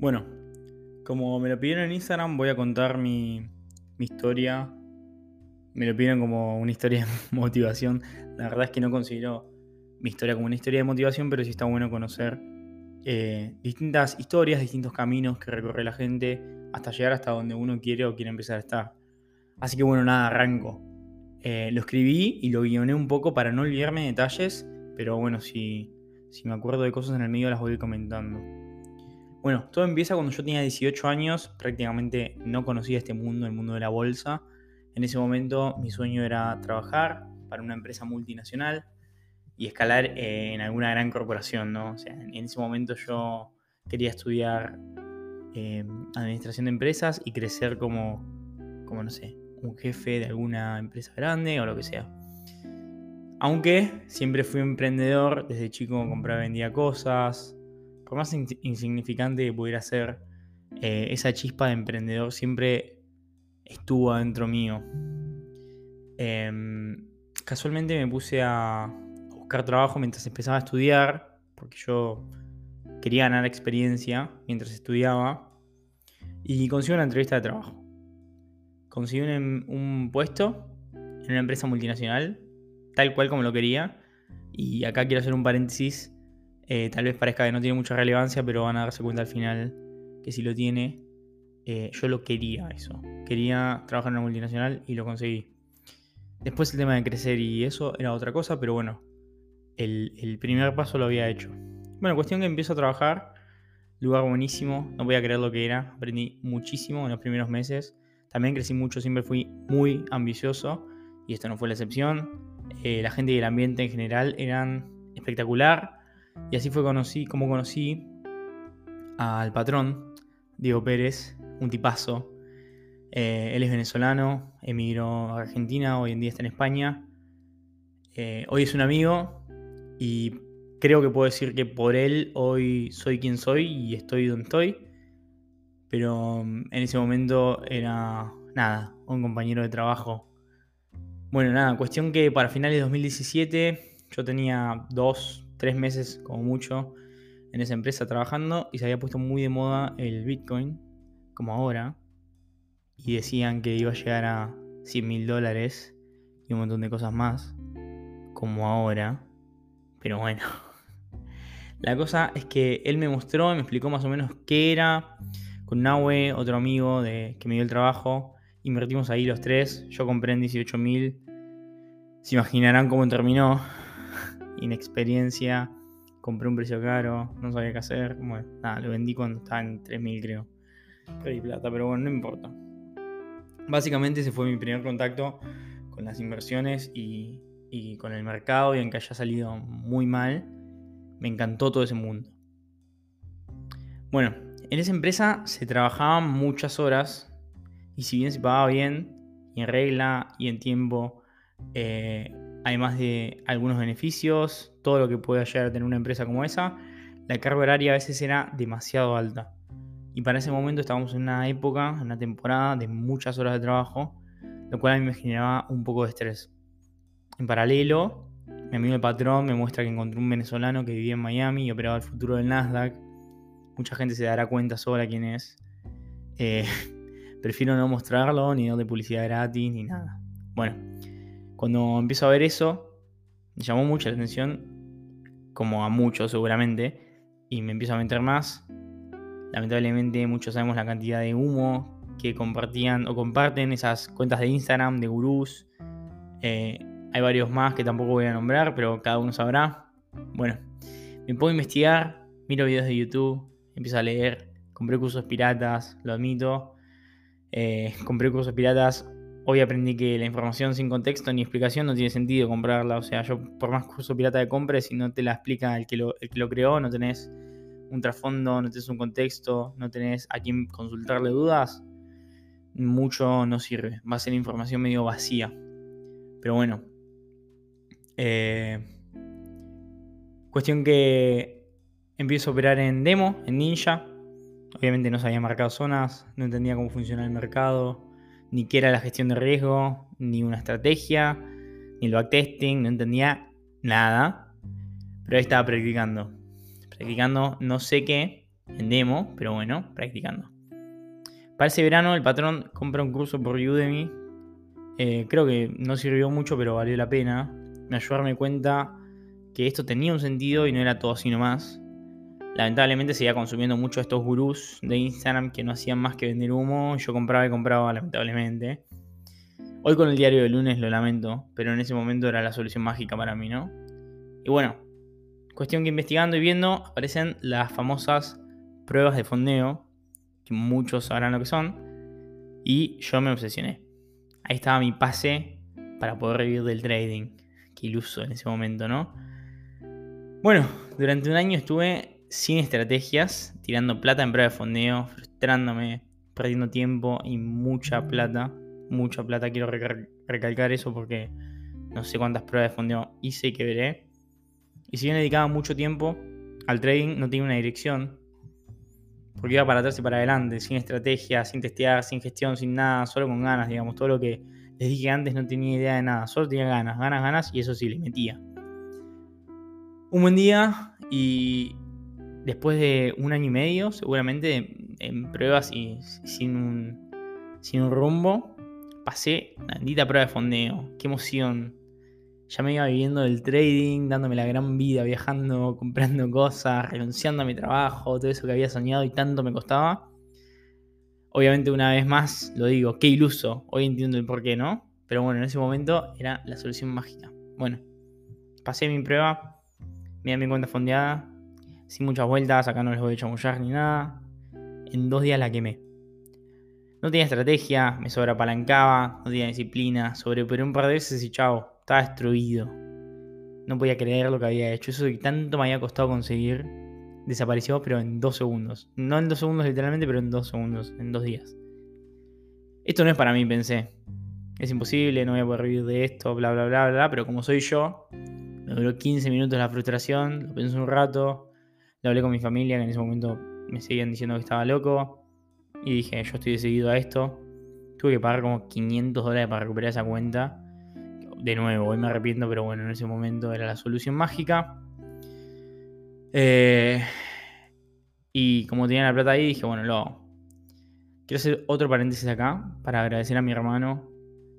Bueno, como me lo pidieron en Instagram, voy a contar mi, historia. Me lo pidieron como una historia de motivación. La verdad es que no considero mi historia como una historia de motivación, pero sí está bueno conocer eh, distintas historias, distintos caminos que recorre la gente hasta llegar hasta donde uno quiere o quiere empezar a estar. Así que bueno, nada, arranco. Eh, lo escribí y lo guioné un poco para no olvidarme de detalles, pero bueno, si, si me acuerdo de cosas en el medio las voy comentando. Bueno, todo empieza cuando yo tenía 18 años, prácticamente no conocía este mundo, el mundo de la bolsa. En ese momento mi sueño era trabajar para una empresa multinacional y escalar eh, en alguna gran corporación, ¿no? O sea, en ese momento yo quería estudiar eh, administración de empresas y crecer como, como, no sé, un jefe de alguna empresa grande o lo que sea. Aunque siempre fui emprendedor, desde chico compraba y vendía cosas, por más insignificante que pudiera ser, eh, esa chispa de emprendedor siempre estuvo adentro mío. Em, casualmente me puse a buscar trabajo mientras empezaba a estudiar, porque yo quería ganar experiencia mientras estudiaba, y consigo una entrevista de trabajo. Conseguí un, un puesto en una empresa multinacional, tal cual como lo quería, y acá quiero hacer un paréntesis eh, tal vez parezca que no tiene mucha relevancia, pero van a darse cuenta al final que si lo tiene, eh, yo lo quería eso. Quería trabajar en una multinacional y lo conseguí. Después el tema de crecer y eso era otra cosa, pero bueno, el, primer paso lo había hecho. Bueno, cuestión que empiezo a trabajar, lugar buenísimo, no voy a creer lo que era, aprendí muchísimo en los primeros meses. También crecí mucho, siempre fui muy ambicioso y esto no fue la excepción. Eh, la gente y el ambiente en general eran espectacular. Y así fue conocí, como conocí al patrón, Diego Pérez, un tipazo. Eh, él es venezolano, emigró a Argentina, hoy en día está en España. Eh, hoy es un amigo y creo que puedo decir que por él hoy soy quien soy y estoy donde estoy. Pero mm, en ese momento era nada, un compañero de trabajo. Bueno, nada, cuestión que para finales de 2017 yo tenía dos, tres meses como mucho en esa empresa trabajando y se había puesto muy de moda el Bitcoin, como ahora, y decían que iba a llegar a 100 mil dólares y un montón de cosas más, como ahora, pero bueno. La cosa es que él me mostró, me explicó más o menos qué era, con Nahue, otro amigo de, que me dio el trabajo, invertimos ahí los tres, yo compré en 18 mil, se imaginarán cómo terminó, inexperiencia, compré un precio caro, no sabía qué hacer. Bueno, nada, lo vendí cuando estaba en 3.000 creo. Perdí plata, pero bueno, no importa. Básicamente ese fue mi primer contacto con las inversiones y, y con el mercado y aunque haya salido muy mal, me encantó todo ese mundo. Bueno, en esa empresa se trabajaban muchas horas y si bien se pagaba bien y en regla y en tiempo, eh, además de algunos beneficios, todo lo que puede llegar a tener una empresa como esa, la carga horaria a veces era demasiado alta. Y para ese momento estábamos en una época, en una temporada de muchas horas de trabajo, lo cual a mí me generaba un poco de estrés. En paralelo, mi amigo el patrón me muestra que encontró un venezolano que vivía en Miami y operaba el futuro del Nasdaq. Mucha gente se dará cuenta sola quién es. Eh, prefiero no mostrarlo, ni de publicidad gratis, ni nada. Bueno, cuando empiezo a ver eso, me llamó mucho la atención, como a muchos seguramente, y me empiezo a meter más. Lamentablemente muchos sabemos la cantidad de humo que compartían o comparten esas cuentas de Instagram de gurús. Eh, hay varios más que tampoco voy a nombrar, pero cada uno sabrá. Bueno, me puedo investigar, miro videos de YouTube, empiezo a leer, compré cursos piratas, lo admito. Eh, compré cursos piratas Hoy aprendí que la información sin contexto ni explicación no tiene sentido comprarla. O sea, yo por más curso pirata de compre, si no te la explica el que lo, creó, no tenés un trasfondo, no tenés un contexto, no tenés a quién consultarle dudas, mucho no sirve. Va a ser información medio vacía. Pero bueno. Eh, cuestión que empiezo a operar en demo, en Ninja. Obviamente no sabía marcar zonas, no entendía cómo funciona el mercado ni qué era la gestión de riesgo, ni una estrategia, ni el backtesting, no entendía nada. Pero ahí estaba practicando. Practicando no sé qué, en demo, pero bueno, practicando. Para ese verano el patrón compra un curso por Udemy. Eh, creo que no sirvió mucho, pero valió la pena. Me ayudó a darme cuenta que esto tenía un sentido y no era todo así nomás. Lamentablemente seguía consumiendo mucho estos gurús de Instagram que no hacían más que vender humo. Yo compraba y compraba, lamentablemente. Hoy con el diario de lunes lo lamento, pero en ese momento era la solución mágica para mí, ¿no? Y bueno, cuestión que investigando y viendo aparecen las famosas pruebas de fondeo, que muchos sabrán lo que son, y yo me obsesioné. Ahí estaba mi pase para poder revivir del trading. Qué iluso en ese momento, ¿no? Bueno, durante un año estuve sin estrategias, tirando plata en prueba de fondeo, frustrándome, perdiendo tiempo y mucha plata. Mucha plata, quiero recalcar eso porque no sé cuántas pruebas de fondeo hice y que veré. Y si bien dedicaba mucho tiempo al trading, no tenía una dirección. Porque iba para atrás y para adelante, sin estrategia, sin testear, sin gestión, sin nada, solo con ganas, digamos. Todo lo que les dije antes no tenía idea de nada, solo tenía ganas, ganas, ganas y eso sí, le metía. Un buen día y después de un año y medio, seguramente en pruebas y sin un, sin un rumbo, pasé una bendita prueba de fondeo. Qué emoción ya me iba viviendo del trading, dándome la gran vida, viajando, comprando cosas, renunciando a mi trabajo, todo eso que había soñado y tanto me costaba. Obviamente una vez más lo digo, qué iluso, hoy entiendo el por qué, ¿no? Pero bueno, en ese momento era la solución mágica. Bueno, pasé mi prueba, me mi cuenta fondeada, sin muchas vueltas, acá no les voy a chamullar ni nada. En dos días la quemé. No tenía estrategia, me sobreapalancaba, no tenía disciplina, sobreoperé un par de veces y chao, estaba destruido. No podía creer lo que había hecho. Eso que tanto me había costado conseguir desapareció, pero en dos segundos. No en dos segundos literalmente, pero en dos segundos, en dos días. Esto no es para mí, pensé. Es imposible, no voy a poder vivir de esto, bla, bla, bla, bla. Pero como soy yo, me duró 15 minutos la frustración, lo pensé un rato, lo hablé con mi familia, que en ese momento me seguían diciendo que estaba loco. Y dije, yo estoy decidido a esto. Tuve que pagar como 500 dólares para recuperar esa cuenta de nuevo, hoy me arrepiento, pero bueno, en ese momento era la solución mágica. Eh, y como tenía la plata ahí, dije, bueno, lo Quiero hacer otro paréntesis acá para agradecer a mi hermano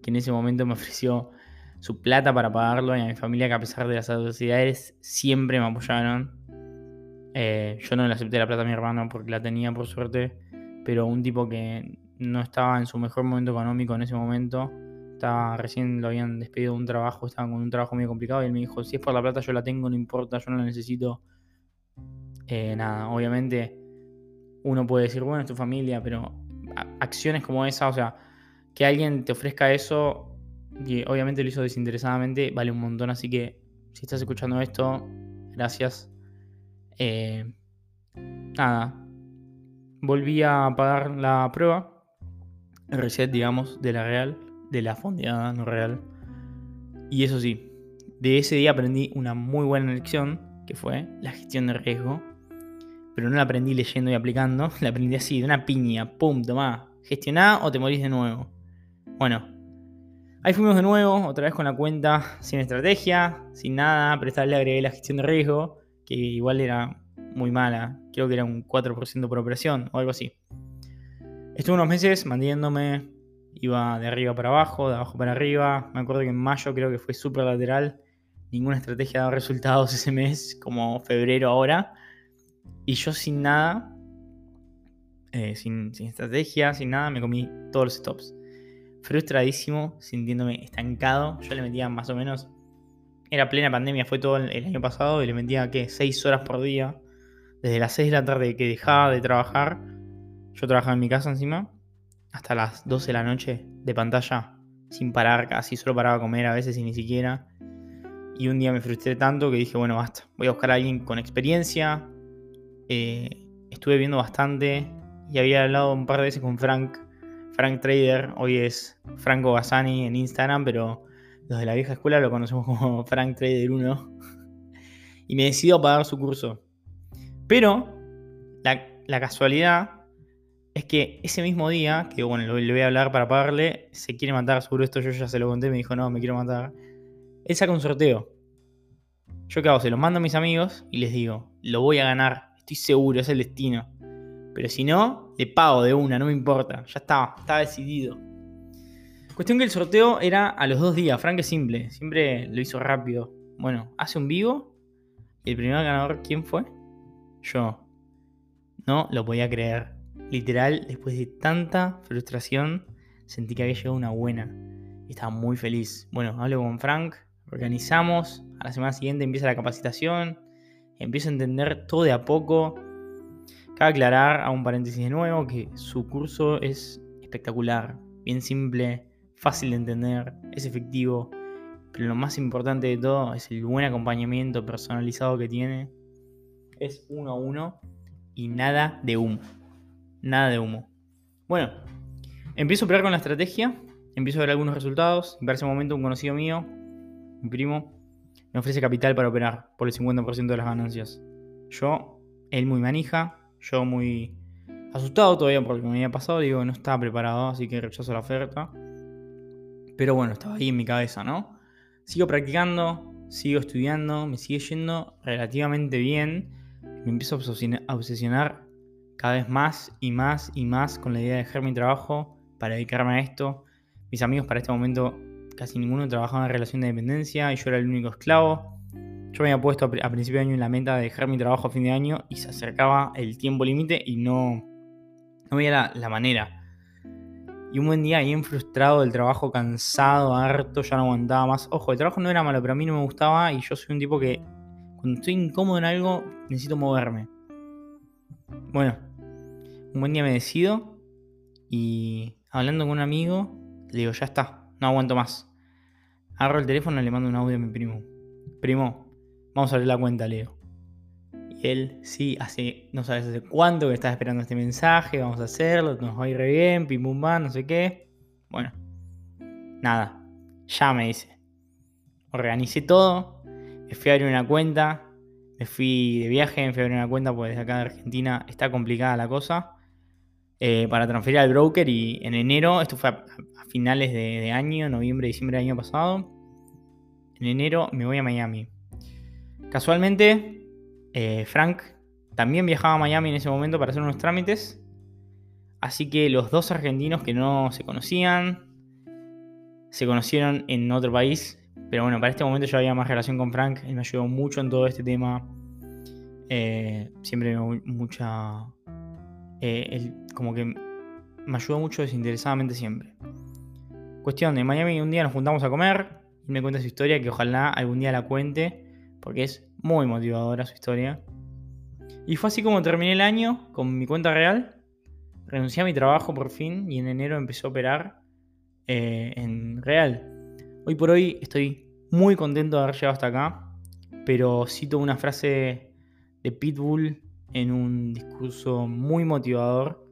que en ese momento me ofreció su plata para pagarlo y a mi familia que a pesar de las adversidades siempre me apoyaron. Eh, yo no le acepté la plata a mi hermano porque la tenía por suerte, pero un tipo que no estaba en su mejor momento económico en ese momento estaba, recién lo habían despedido de un trabajo, estaba con un trabajo muy complicado y él me dijo, si es por la plata yo la tengo, no importa, yo no la necesito. Eh, nada, obviamente uno puede decir, bueno, es tu familia, pero acciones como esa, o sea, que alguien te ofrezca eso, y obviamente lo hizo desinteresadamente, vale un montón, así que si estás escuchando esto, gracias. Eh, nada, volví a pagar la prueba, el reset, digamos, de la Real de la fondeada no real. Y eso sí, de ese día aprendí una muy buena lección, que fue la gestión de riesgo. Pero no la aprendí leyendo y aplicando, la aprendí así, de una piña, pum, tomá, gestioná o te morís de nuevo. Bueno, ahí fuimos de nuevo, otra vez con la cuenta sin estrategia, sin nada, pero agregué la gestión de riesgo, que igual era muy mala, creo que era un 4% por operación o algo así. Estuve unos meses manteniéndome iba de arriba para abajo, de abajo para arriba. Me acuerdo que en mayo creo que fue súper lateral. Ninguna estrategia daba resultados ese mes, como febrero ahora. Y yo sin nada, eh, sin, estrategia, sin nada, me comí todos los stops. Frustradísimo, sintiéndome estancado. Yo le metía más o menos. Era plena pandemia, fue todo el año pasado y le metía, ¿qué? 6 horas por día. Desde las 6 de la tarde que dejaba de trabajar. Yo trabajaba en mi casa encima hasta las 12 de la noche de pantalla, sin parar casi, solo paraba a comer a veces y ni siquiera. Y un día me frustré tanto que dije, bueno, basta, voy a buscar a alguien con experiencia. Eh, estuve viendo bastante y había hablado un par de veces con Frank, Frank Trader, hoy es Franco Bassani en Instagram, pero los de la vieja escuela lo conocemos como Frank Trader 1. y me decido a pagar su curso. Pero la, la casualidad es que ese mismo día, que bueno, le voy a hablar para pagarle, se quiere matar, seguro esto yo ya se lo conté, me dijo, no, me quiero matar. Él saca un sorteo. Yo qué hago, se lo mando a mis amigos y les digo, lo voy a ganar estoy seguro, es el destino. Pero si no, le pago de una, no me importa. Ya estaba, estaba decidido. Cuestión que el sorteo era a los dos días. Frank es simple, siempre lo hizo rápido. Bueno, hace un vivo. El primer ganador, ¿quién fue? Yo. No lo podía creer. Literal, después de tanta frustración, sentí que había llegado una buena. Y estaba muy feliz. Bueno, hablo con Frank, organizamos. A la semana siguiente empieza la capacitación. Empiezo a entender todo de a poco Cabe aclarar, a un paréntesis de nuevo, que su curso es espectacular, bien simple, fácil de entender, es efectivo, pero lo más importante de todo es el buen acompañamiento personalizado que tiene. Es uno a uno y nada de humo. Nada de humo. Bueno, empiezo a operar con la estrategia, empiezo a ver algunos resultados. En ese momento un conocido mío, mi primo, me ofrece capital para operar por el 50% de las ganancias. Yo, él muy manija, yo muy asustado todavía por lo que me había pasado, digo, no estaba preparado, así que rechazo la oferta. Pero bueno, estaba ahí en mi cabeza, ¿no? Sigo practicando, sigo estudiando, me sigue yendo relativamente bien. Me empiezo a obsesionar cada vez más y más y más con la idea de dejar mi trabajo para dedicarme a esto. Mis amigos para este momento casi ninguno trabajaba en relación de dependencia y yo era el único esclavo. Yo me había puesto a principio de año en la meta de dejar mi trabajo a fin de año y se acercaba el tiempo límite y no, no veía la, manera. Y un buen día, bien frustrado del trabajo, cansado, harto, ya no aguantaba más. Ojo, el trabajo no era malo, pero a mí no me gustaba y yo soy un tipo que cuando estoy incómodo en algo necesito moverme. Bueno, un buen día me decido y hablando con un amigo, le digo, ya está, no aguanto más. Agarro el teléfono y le mando un audio a mi primo. Primo, Vamos a abrir la cuenta, Leo. Él, sí, hace, no sabes hace cuánto que estaba esperando este mensaje, vamos a hacerlo, nos va a ir re bien, pim pum no sé qué. Bueno, nada, ya me dice. Organicé todo, me fui a abrir una cuenta, me fui de viaje, me fui a abrir una cuenta porque desde acá de Argentina está complicada la cosa. Eh, para transferir al broker y en enero, esto fue a, finales de, año, noviembre, diciembre del año pasado, en enero me voy a Miami. Casualmente, eh, Frank también viajaba a Miami en ese momento para hacer unos trámites. Así que los dos argentinos que no se conocían, se conocieron en otro país. Pero bueno, para este momento yo había más relación con Frank. Él me ayudó mucho en todo este tema. Eh, siempre me mucha... Eh, él como que me ayudó mucho desinteresadamente siempre. Cuestión de Miami, un día nos juntamos a comer y me cuenta su historia que ojalá algún día la cuente porque es muy motivadora su historia. Y fue así como terminé el año con mi cuenta real. Renuncié a mi trabajo por fin y en enero empecé a operar eh, en real. Hoy por hoy estoy muy contento de haber llegado hasta acá, pero cito una frase de Pitbull en un discurso muy motivador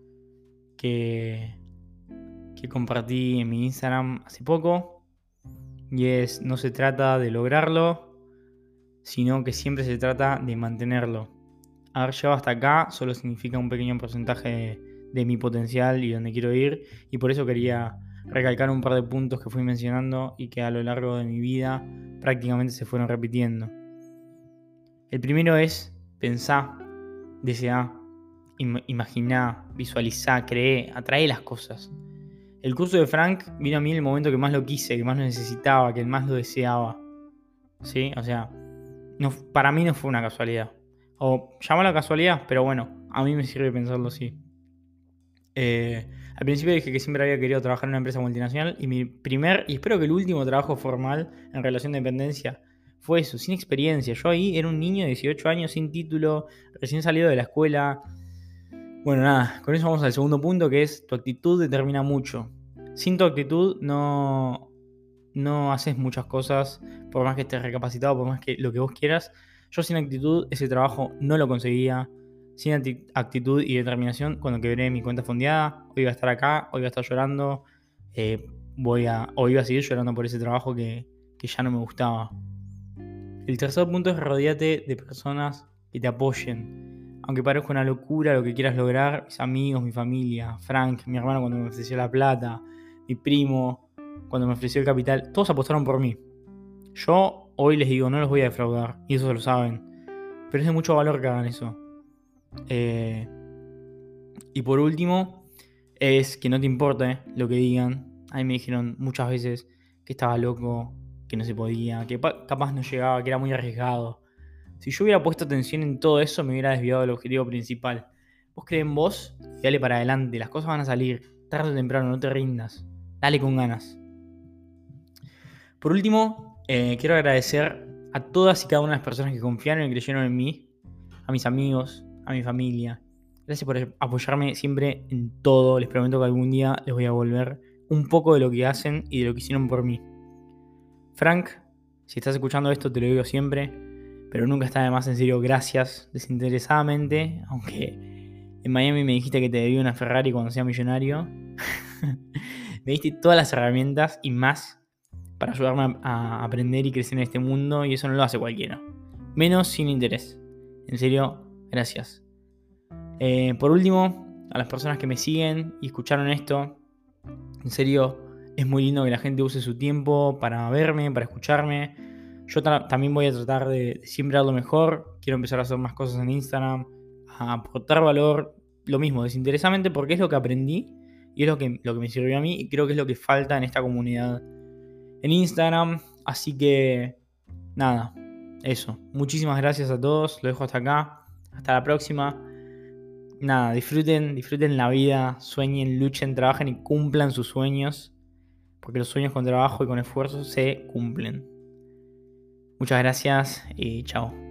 que, que compartí en mi Instagram hace poco. Y es, no se trata de lograrlo, sino que siempre se trata de mantenerlo. Haber llegado hasta acá solo significa un pequeño porcentaje de, mi potencial y donde quiero ir, y por eso quería recalcar un par de puntos que fui mencionando y que a lo largo de mi vida prácticamente se fueron repitiendo. El primero es pensar, desear, imaginar, visualizar, creer, atraer las cosas. El curso de Frank vino a mí en el momento que más lo quise, que más lo necesitaba, que más lo deseaba. ¿Sí? O sea, para mí no fue una casualidad. O la casualidad, pero bueno, a mí me sirve pensarlo así. Eh, al principio dije que siempre había querido trabajar en una empresa multinacional y mi primer, y espero que el último trabajo formal en relación de dependencia fue eso, sin experiencia. Yo ahí era un niño de 18 años sin título, recién salido de la escuela. Bueno, nada, con eso vamos al segundo punto que es tu actitud determina mucho. Sin tu actitud no, no haces muchas cosas, por más que estés recapacitado, por más que lo que vos quieras. Yo sin actitud ese trabajo no lo conseguía. Sin actitud y determinación, cuando quebré mi cuenta fondeada, hoy iba a estar acá, hoy iba a estar llorando, eh, voy a, o iba a seguir llorando por ese trabajo que, que ya no me gustaba. El tercer punto es rodearte de personas que te apoyen. Aunque parezca una locura lo que quieras lograr, mis amigos, mi familia, Frank, mi hermano cuando me ofreció la plata, mi primo, cuando me ofreció el capital, todos apostaron por mí. Yo hoy les digo, no los voy a defraudar, y eso lo saben. Pero es de mucho valor que hagan eso. Eh, y por último, es que no te importe lo que digan. A mí me dijeron muchas veces que estaba loco, que no se podía, que capaz no llegaba, que era muy arriesgado. Si yo hubiera puesto atención en todo eso, me hubiera desviado del objetivo principal. Vos crees en vos y dale para adelante, las cosas van a salir, tarde o temprano, no te rindas, dale con ganas. Por último, eh, quiero agradecer a todas y cada una de las personas que confiaron y creyeron en mí, a mis amigos, a mi familia. Gracias por apoyarme siempre en todo. Les prometo que algún día les voy a volver un poco de lo que hacen y de lo que hicieron por mí. Frank, si estás escuchando esto, te lo digo siempre, pero nunca está de más en serio, gracias desinteresadamente, aunque en Miami me dijiste que te debía una Ferrari cuando sea millonario. me diste todas las herramientas y más para ayudarme a aprender y crecer en este mundo y eso no lo hace cualquiera. Menos sin interés. En serio, gracias. Eh, por último, a las personas que me siguen y escucharon esto, en serio, es muy lindo que la gente use su tiempo para verme, para escucharme. Yo también voy a tratar de, siempre dar lo mejor. Quiero empezar a hacer más cosas en Instagram, a aportar valor, lo mismo, desinteresadamente, porque es lo que aprendí y es lo que, lo que me sirvió a mí y creo que es lo que falta en esta comunidad en Instagram. Así que, nada, eso. Muchísimas gracias a todos. Lo dejo hasta acá. Hasta la próxima. Nada, disfruten, disfruten la vida, sueñen, luchen, trabajen y cumplan sus sueños. Porque los sueños con trabajo y con esfuerzo se cumplen. Muchas gracias y chao.